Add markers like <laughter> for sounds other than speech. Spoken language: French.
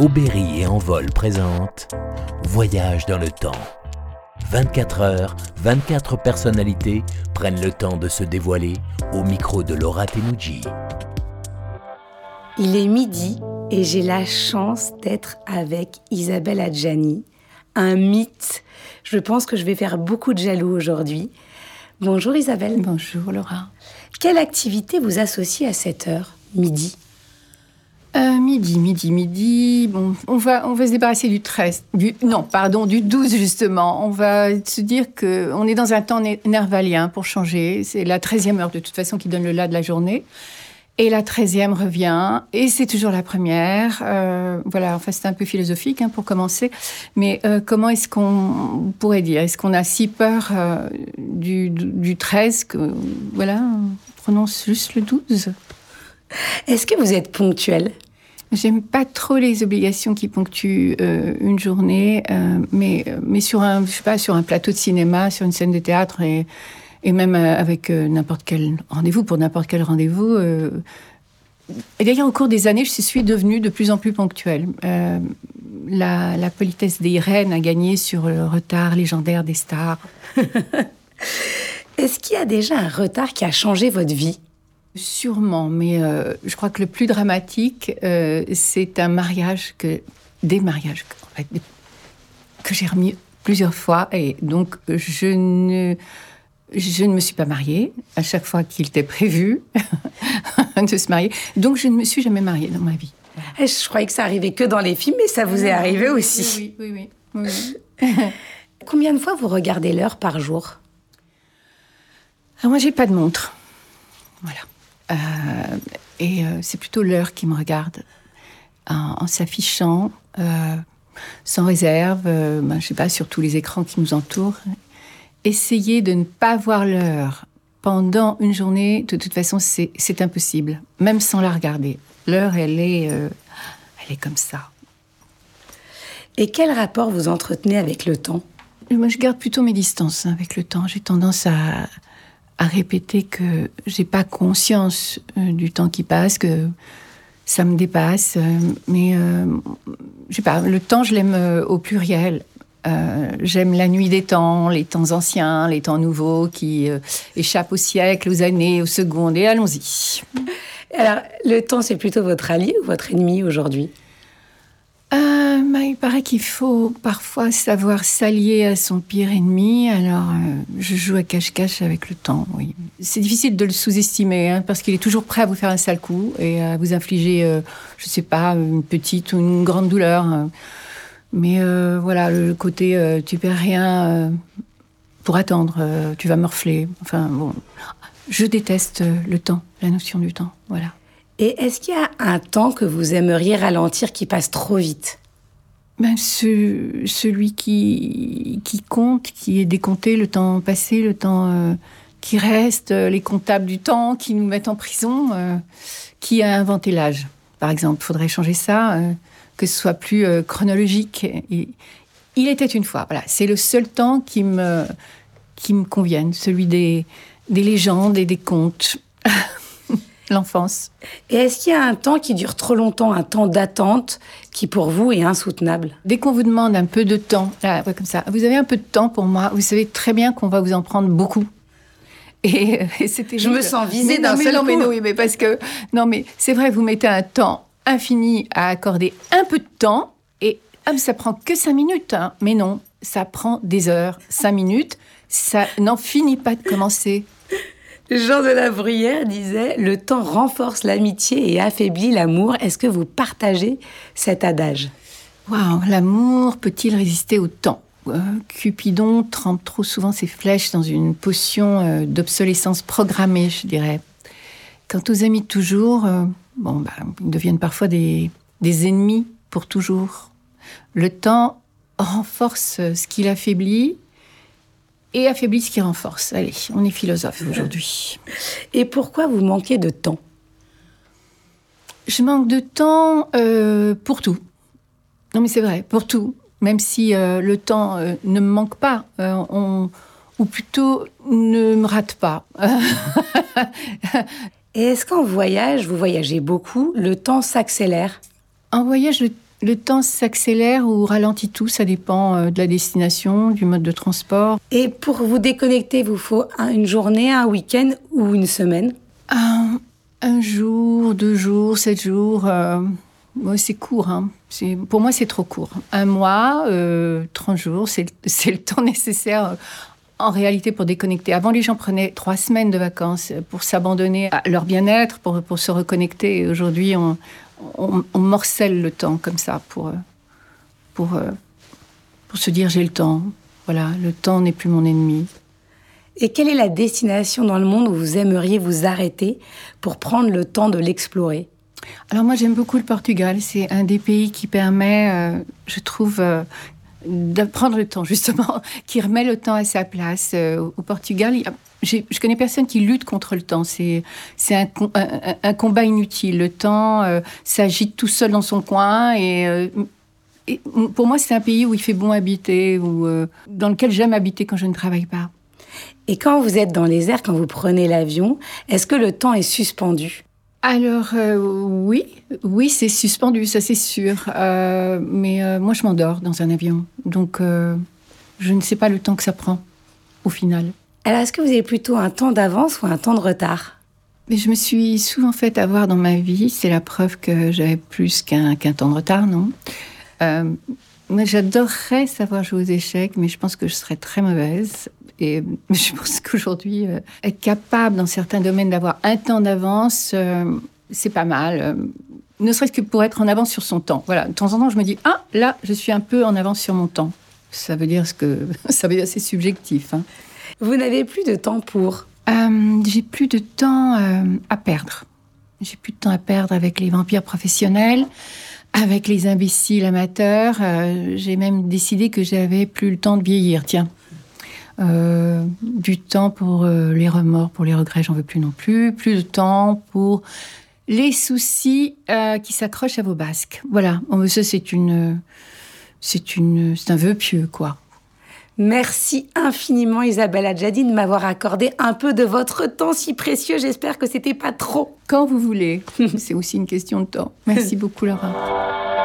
Aubéry et Envol présente Voyage dans le temps. 24 heures, 24 personnalités prennent le temps de se dévoiler au micro de Laura Tenuji. Il est midi et j'ai la chance d'être avec Isabelle Adjani, un mythe. Je pense que je vais faire beaucoup de jaloux aujourd'hui. Bonjour Isabelle. Bonjour Laura. Quelle activité vous associez à cette heure, midi? Midi, midi, midi. Bon, on va, on va se débarrasser du 13. Du, non, pardon, du 12 justement. On va se dire que on est dans un temps nervalien pour changer. C'est la 13e heure de toute façon qui donne le là de la journée. Et la 13e revient, et c'est toujours la première. Euh, voilà, enfin, c'est un peu philosophique hein, pour commencer. Mais euh, comment est-ce qu'on pourrait dire? Est-ce qu'on a si peur euh, du, du 13 que, voilà, on prononce juste le 12 Est-ce que vous êtes ponctuel? J'aime pas trop les obligations qui ponctuent euh, une journée, euh, mais mais sur un je sais pas sur un plateau de cinéma, sur une scène de théâtre et et même euh, avec n'importe quel rendez-vous pour n'importe quel rendez-vous. et d'ailleurs au cours des années, je suis devenue de plus en plus ponctuelle. La, la, politesse des reines a gagné sur le retard légendaire des stars. <laughs> Est-ce qu'il y a déjà un retard qui a changé votre vie? Sûrement, mais euh, je crois que le plus dramatique, euh, c'est un mariage que des mariages que j'ai remis plusieurs fois et donc je ne je ne me suis pas mariée à chaque fois qu'il était prévu <laughs> de se marier. Donc je ne me suis jamais mariée dans ma vie. Eh, je croyais que ça arrivait que dans les films, mais ça vous est arrivé aussi. Oui, oui, oui. <laughs> Combien de fois vous regardez l'heure par jour? Ah, Moi, j'ai pas de montre. Voilà. Euh, et euh, c'est plutôt l'heure qui me regarde en, s'affichant euh, sans réserve, ben, je sais pas, sur tous les écrans qui nous entourent. Essayer de ne pas voir l'heure pendant une journée, de toute façon, c'est impossible, même sans la regarder. L'heure, elle est, elle est comme ça. Et quel rapport vous entretenez avec le temps? Moi, je garde plutôt mes distances avec le temps. J'ai tendance à, à répéter que j'ai pas conscience euh, du temps qui passe, que ça me dépasse. Euh, mais euh, je sais pas, le temps, je l'aime au pluriel. J'aime la nuit des temps, les temps anciens, les temps nouveaux qui échappent au siècle, aux années, aux secondes. Et allons-y. Alors, le temps, c'est plutôt votre allié ou votre ennemi aujourd'hui? Euh, bah, il paraît qu'il faut parfois savoir s'allier à son pire ennemi. Alors, euh, je joue à cache-cache avec le temps, oui. C'est difficile de le sous-estimer, hein, parce qu'il est toujours prêt à vous faire un sale coup et à vous infliger, euh, je sais pas, une petite ou une grande douleur. Hein. Mais euh, voilà, le côté tu perds rien pour attendre, tu vas morfler. Enfin, bon. Je déteste le temps, la notion du temps, voilà. Et est-ce qu'il y a un temps que vous aimeriez ralentir qui passe trop vite? Ben, ce, celui qui, qui compte, qui est décompté, le temps passé, le temps euh, qui reste, euh, les comptables du temps qui nous mettent en prison, euh, qui a inventé l'âge, par exemple. Il faudrait changer ça, que ce soit plus chronologique. Et, il était une fois, voilà. C'est le seul temps qui me, qui me convienne, celui des, des légendes et des contes. L'enfance. Et est-ce qu'il y a un temps qui dure trop longtemps, un temps d'attente qui pour vous est insoutenable? Dès qu'on vous demande un peu de temps, là, comme ça, vous avez un peu de temps pour moi, vous savez très bien qu'on va vous en prendre beaucoup. Et, c'était. Je me sens visée d'un seul non, coup. Mais non, mais parce que non, mais c'est vrai, vous mettez un temps infini à accorder un peu de temps et hop, ça prend que cinq minutes. Hein. Mais non, ça prend des heures, cinq minutes. Ça n'en finit pas de commencer. Jean de la Bruyère disait Le temps renforce l'amitié et affaiblit l'amour. Est-ce que vous partagez cet adage? Waouh, l'amour peut-il résister au temps? Euh, Cupidon trempe trop souvent ses flèches dans une potion euh, d'obsolescence programmée, je dirais. Quant aux amis de toujours, euh, bon, bah, ils deviennent parfois des, des ennemis pour toujours. Le temps renforce ce qu'il affaiblit et affaiblit ce qui renforce. Allez, on est philosophe aujourd'hui. <laughs> Et pourquoi vous manquez de temps? Je manque de temps euh, pour tout. Non mais c'est vrai, pour tout. Même si euh, le temps euh, ne me manque pas, on, ou plutôt ne me rate pas. <laughs> et est-ce qu'en voyage, vous voyagez beaucoup, le temps s'accélère? En voyage, le Le temps s'accélère ou ralentit tout, ça dépend euh, de la destination, du mode de transport. Et pour vous déconnecter, vous faut une journée, un week-end ou une semaine? Un, un, jour, deux jours, sept jours. Euh, c'est court. Hein. Pour moi, c'est trop court. Un mois, euh, 30 jours, <laughs> c'est le temps nécessaire euh, en réalité pour déconnecter. Avant, les gens prenaient trois semaines de vacances pour s'abandonner à leur bien-être, pour, pour se reconnecter. Aujourd'hui, on, on, morcelle le temps comme ça pour, euh, pour, euh, pour se dire j'ai le temps. Voilà, le temps n'est plus mon ennemi. Et quelle est la destination dans le monde où vous aimeriez vous arrêter pour prendre le temps de l'explorer? Alors moi j'aime beaucoup le Portugal. C'est un des pays qui permet, euh, je trouve, de prendre le temps justement, <laughs> qui remet le temps à sa place. au Portugal, y a je connais personne qui lutte contre le temps. C'est un, un, combat inutile. Le temps euh, s'agite tout seul dans son coin euh, et, pour moi, c'est un pays où il fait bon habiter, euh, dans lequel j'aime habiter quand je ne travaille pas. Et quand vous êtes dans les airs, quand vous prenez l'avion, est-ce que le temps est suspendu? Alors oui, oui, c'est suspendu, ça c'est sûr. mais moi, je m'endors dans un avion, donc je ne sais pas le temps que ça prend au final. Alors, est-ce que vous avez plutôt un temps d'avance ou un temps de retard? Mais je me suis souvent fait avoir dans ma vie. C'est la preuve que j'avais plus qu'un temps de retard, non? Euh, Moi, j'adorerais savoir jouer aux échecs, mais je pense que je serais très mauvaise. Et <laughs> je pense qu'aujourd'hui, euh, être capable dans certains domaines d'avoir un temps d'avance, euh, c'est pas mal. ne serait-ce que pour être en avance sur son temps. Voilà, de temps en temps, je me dis ah là, je suis un peu en avance sur mon temps. Ça veut dire ce que <laughs> ça veut dire c'est subjectif. Hein. Vous n'avez plus de temps pour euh, J'ai plus de temps euh, à perdre. J'ai plus de temps à perdre avec les vampires professionnels, avec les imbéciles amateurs. Euh, j'ai même décidé que j'avais plus le temps de vieillir. Tiens. du temps pour les remords, pour les regrets, j'en veux plus non plus. Plus de temps pour les soucis qui s'accrochent à vos basques. Voilà. ça, c'est une, c'est une, c'est un vœu pieux, quoi. Merci infiniment Isabelle Adjadi de m'avoir accordé un peu de votre temps si précieux. J'espère que c'était pas trop. Quand vous voulez. <laughs> C'est aussi une question de temps. Merci beaucoup Laura.